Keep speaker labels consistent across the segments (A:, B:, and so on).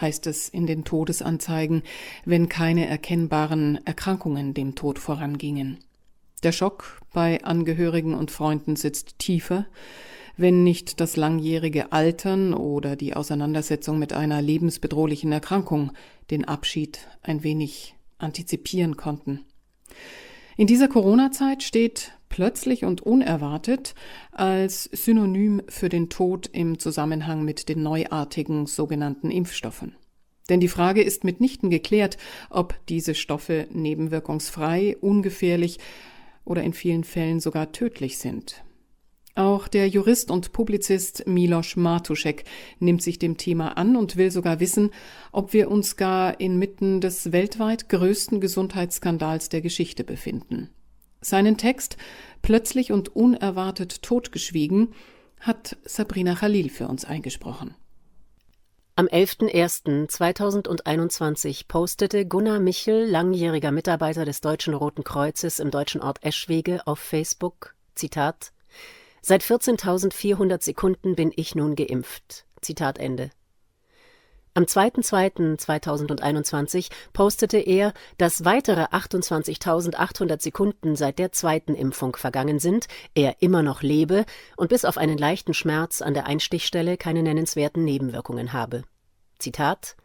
A: heißt es in den Todesanzeigen, wenn keine erkennbaren Erkrankungen dem Tod vorangingen. Der Schock bei Angehörigen und Freunden sitzt tiefer, wenn nicht das langjährige Altern oder die Auseinandersetzung mit einer lebensbedrohlichen Erkrankung den Abschied ein wenig antizipieren konnten. In dieser Corona-Zeit steht plötzlich und unerwartet als Synonym für den Tod im Zusammenhang mit den neuartigen sogenannten Impfstoffen. Denn die Frage ist mitnichten geklärt, ob diese Stoffe nebenwirkungsfrei, ungefährlich oder in vielen Fällen sogar tödlich sind. Auch der Jurist und Publizist Milos Martuschek nimmt sich dem Thema an und will sogar wissen, ob wir uns gar inmitten des weltweit größten Gesundheitsskandals der Geschichte befinden. Seinen Text Plötzlich und unerwartet totgeschwiegen hat Sabrina Khalil für uns eingesprochen.
B: Am 11.01.2021 postete Gunnar Michel, langjähriger Mitarbeiter des Deutschen Roten Kreuzes im deutschen Ort Eschwege, auf Facebook, Zitat, Seit 14.400 Sekunden bin ich nun geimpft. Zitat Ende. Am 2.2.2021 postete er, dass weitere 28.800 Sekunden seit der zweiten Impfung vergangen sind, er immer noch lebe und bis auf einen leichten Schmerz an der Einstichstelle keine nennenswerten Nebenwirkungen habe. Zitat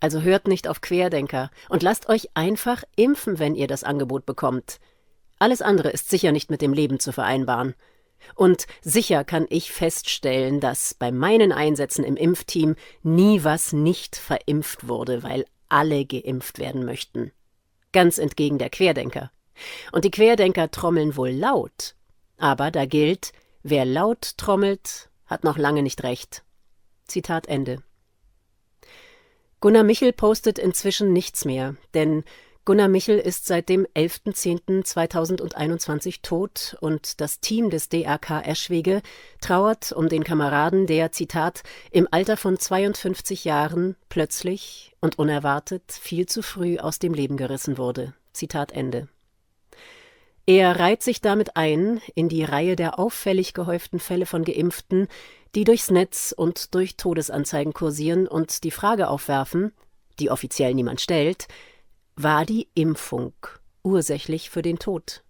B: Also hört nicht auf Querdenker und lasst euch einfach impfen, wenn ihr das Angebot bekommt. Alles andere ist sicher nicht mit dem Leben zu vereinbaren. Und sicher kann ich feststellen, dass bei meinen Einsätzen im Impfteam nie was nicht verimpft wurde, weil alle geimpft werden möchten. Ganz entgegen der Querdenker. Und die Querdenker trommeln wohl laut. Aber da gilt, wer laut trommelt, hat noch lange nicht recht. Zitat Ende. Gunnar Michel postet inzwischen nichts mehr, denn Gunnar Michel ist seit dem 11.10.2021 tot und das Team des DRK Eschwege trauert um den Kameraden, der, Zitat, im Alter von 52 Jahren plötzlich und unerwartet viel zu früh aus dem Leben gerissen wurde. Zitat Ende. Er reiht sich damit ein in die Reihe der auffällig gehäuften Fälle von Geimpften, die durchs Netz und durch Todesanzeigen kursieren und die Frage aufwerfen, die offiziell niemand stellt, war die Impfung ursächlich für den Tod.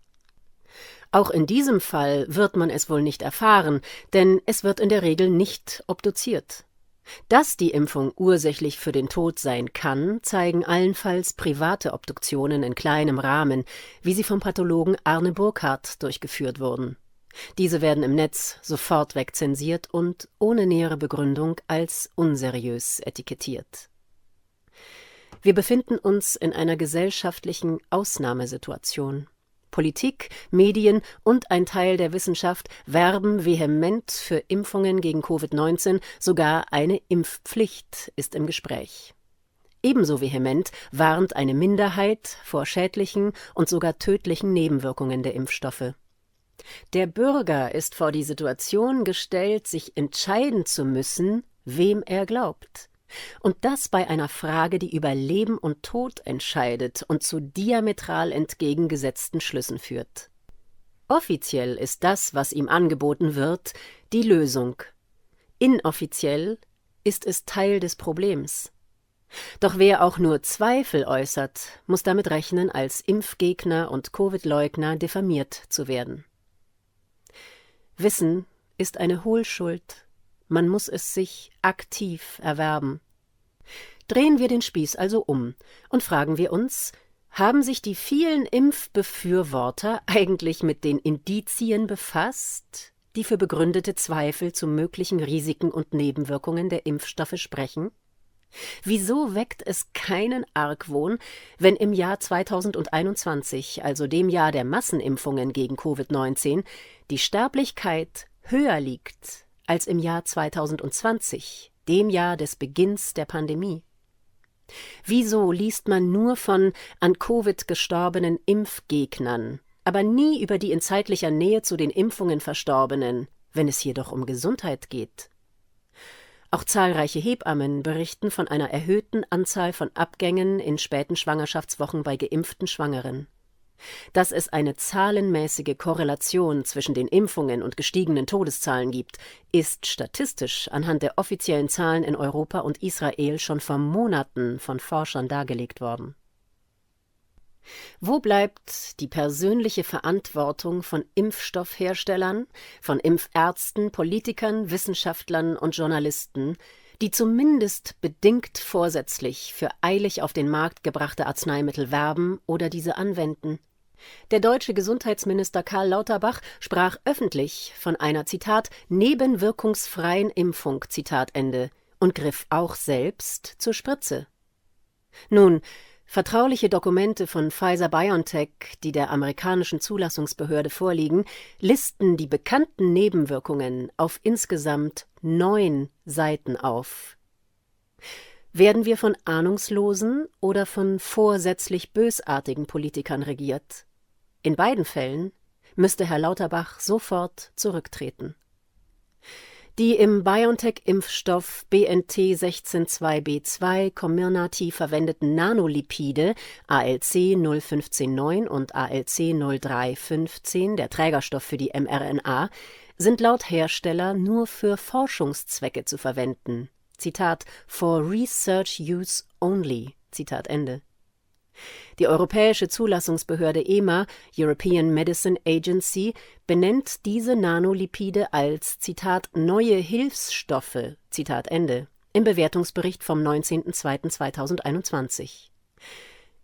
B: Auch in diesem Fall wird man es wohl nicht erfahren, denn es wird in der Regel nicht obduziert. Dass die Impfung ursächlich für den Tod sein kann, zeigen allenfalls private Obduktionen in kleinem Rahmen, wie sie vom Pathologen Arne Burkhardt durchgeführt wurden. Diese werden im Netz sofort wegzensiert und ohne nähere Begründung als unseriös etikettiert. Wir befinden uns in einer gesellschaftlichen Ausnahmesituation. Politik, Medien und ein Teil der Wissenschaft werben vehement für Impfungen gegen Covid-19, sogar eine Impfpflicht ist im Gespräch. Ebenso vehement warnt eine Minderheit vor schädlichen und sogar tödlichen Nebenwirkungen der Impfstoffe. Der Bürger ist vor die Situation gestellt, sich entscheiden zu müssen, wem er glaubt. Und das bei einer Frage, die über Leben und Tod entscheidet und zu diametral entgegengesetzten Schlüssen führt. Offiziell ist das, was ihm angeboten wird, die Lösung. Inoffiziell ist es Teil des Problems. Doch wer auch nur Zweifel äußert, muss damit rechnen, als Impfgegner und Covid-Leugner diffamiert zu werden. Wissen ist eine Hohlschuld man muss es sich aktiv erwerben. Drehen wir den Spieß also um und fragen wir uns, haben sich die vielen Impfbefürworter eigentlich mit den Indizien befasst, die für begründete Zweifel zu möglichen Risiken und Nebenwirkungen der Impfstoffe sprechen? Wieso weckt es keinen Argwohn, wenn im Jahr 2021, also dem Jahr der Massenimpfungen gegen Covid-19, die Sterblichkeit höher liegt als im Jahr 2020, dem Jahr des Beginns der Pandemie. Wieso liest man nur von an Covid gestorbenen Impfgegnern, aber nie über die in zeitlicher Nähe zu den Impfungen Verstorbenen, wenn es hier doch um Gesundheit geht? Auch zahlreiche Hebammen berichten von einer erhöhten Anzahl von Abgängen in späten Schwangerschaftswochen bei geimpften Schwangeren. Dass es eine zahlenmäßige Korrelation zwischen den Impfungen und gestiegenen Todeszahlen gibt, ist statistisch anhand der offiziellen Zahlen in Europa und Israel schon vor Monaten von Forschern dargelegt worden. Wo bleibt die persönliche Verantwortung von Impfstoffherstellern, von Impfärzten, Politikern, Wissenschaftlern und Journalisten, die zumindest bedingt vorsätzlich für eilig auf den Markt gebrachte Arzneimittel werben oder diese anwenden. Der deutsche Gesundheitsminister Karl Lauterbach sprach öffentlich von einer Zitat nebenwirkungsfreien Impfung Zitat Ende und griff auch selbst zur Spritze. Nun, Vertrauliche Dokumente von Pfizer BioNTech, die der amerikanischen Zulassungsbehörde vorliegen, listen die bekannten Nebenwirkungen auf insgesamt neun Seiten auf. Werden wir von ahnungslosen oder von vorsätzlich bösartigen Politikern regiert? In beiden Fällen müsste Herr Lauterbach sofort zurücktreten. Die im BioNTech-Impfstoff BNT 162b2 Comirnaty verwendeten Nanolipide ALC 0159 und ALC 0315, der Trägerstoff für die mRNA, sind laut Hersteller nur für Forschungszwecke zu verwenden. Zitat For Research Use Only. Zitat Ende. Die europäische Zulassungsbehörde EMA (European Medicines Agency) benennt diese Nanolipide als Zitat neue Hilfsstoffe Zitat Ende im Bewertungsbericht vom 19.02.2021.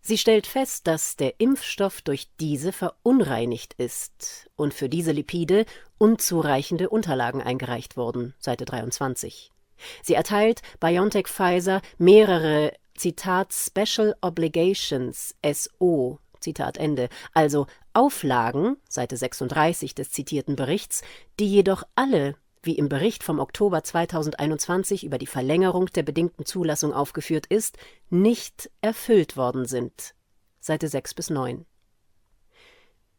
B: Sie stellt fest, dass der Impfstoff durch diese verunreinigt ist und für diese Lipide unzureichende Unterlagen eingereicht wurden Seite 23. Sie erteilt BioNTech Pfizer mehrere Zitat Special Obligations SO Zitat Ende, also Auflagen, Seite 36 des zitierten Berichts, die jedoch alle, wie im Bericht vom Oktober 2021 über die Verlängerung der bedingten Zulassung aufgeführt ist, nicht erfüllt worden sind. Seite 6 bis 9.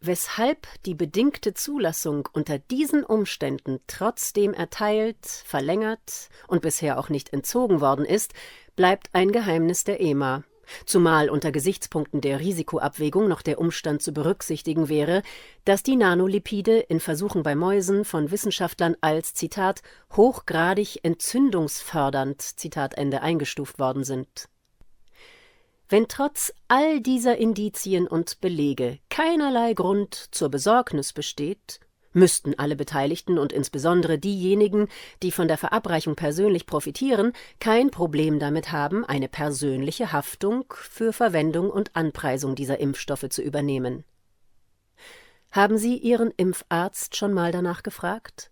B: Weshalb die bedingte Zulassung unter diesen Umständen trotzdem erteilt, verlängert und bisher auch nicht entzogen worden ist, bleibt ein Geheimnis der EMA, zumal unter Gesichtspunkten der Risikoabwägung noch der Umstand zu berücksichtigen wäre, dass die Nanolipide in Versuchen bei Mäusen von Wissenschaftlern als Zitat hochgradig entzündungsfördernd Zitat Ende eingestuft worden sind. Wenn trotz all dieser Indizien und Belege keinerlei Grund zur Besorgnis besteht, müssten alle Beteiligten und insbesondere diejenigen, die von der Verabreichung persönlich profitieren, kein Problem damit haben, eine persönliche Haftung für Verwendung und Anpreisung dieser Impfstoffe zu übernehmen. Haben Sie Ihren Impfarzt schon mal danach gefragt?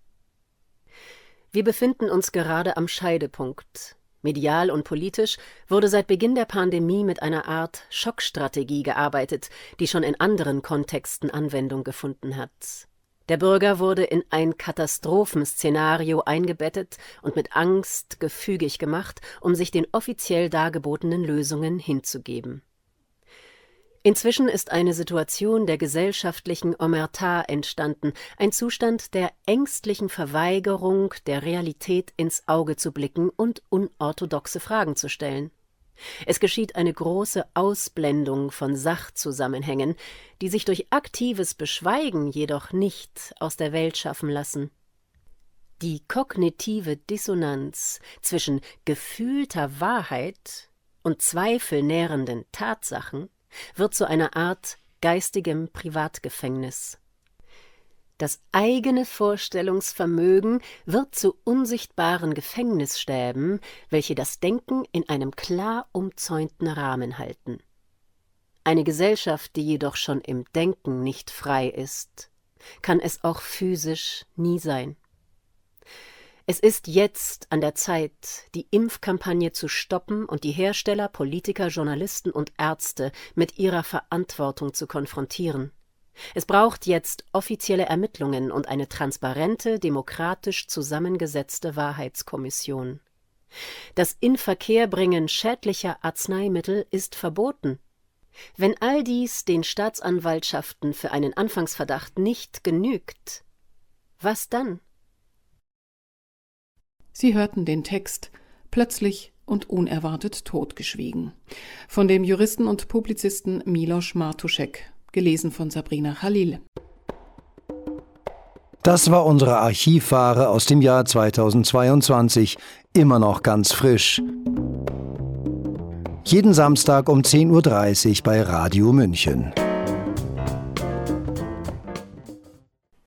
B: Wir befinden uns gerade am Scheidepunkt. Medial und politisch wurde seit Beginn der Pandemie mit einer Art Schockstrategie gearbeitet, die schon in anderen Kontexten Anwendung gefunden hat. Der Bürger wurde in ein Katastrophenszenario eingebettet und mit Angst gefügig gemacht, um sich den offiziell dargebotenen Lösungen hinzugeben. Inzwischen ist eine Situation der gesellschaftlichen Omerta entstanden, ein Zustand der ängstlichen Verweigerung, der Realität ins Auge zu blicken und unorthodoxe Fragen zu stellen. Es geschieht eine große Ausblendung von Sachzusammenhängen, die sich durch aktives Beschweigen jedoch nicht aus der Welt schaffen lassen. Die kognitive Dissonanz zwischen gefühlter Wahrheit und zweifelnährenden Tatsachen wird zu einer Art geistigem Privatgefängnis. Das eigene Vorstellungsvermögen wird zu unsichtbaren Gefängnisstäben, welche das Denken in einem klar umzäunten Rahmen halten. Eine Gesellschaft, die jedoch schon im Denken nicht frei ist, kann es auch physisch nie sein. Es ist jetzt an der Zeit, die Impfkampagne zu stoppen und die Hersteller, Politiker, Journalisten und Ärzte mit ihrer Verantwortung zu konfrontieren. Es braucht jetzt offizielle Ermittlungen und eine transparente, demokratisch zusammengesetzte Wahrheitskommission. Das Inverkehrbringen schädlicher Arzneimittel ist verboten. Wenn all dies den Staatsanwaltschaften für einen Anfangsverdacht nicht genügt, was dann?
A: Sie hörten den Text plötzlich und unerwartet totgeschwiegen von dem Juristen und Publizisten Milos Martuschek, gelesen von Sabrina Khalil.
C: Das war unsere Archivware aus dem Jahr 2022, immer noch ganz frisch. Jeden Samstag um 10.30 Uhr bei Radio München.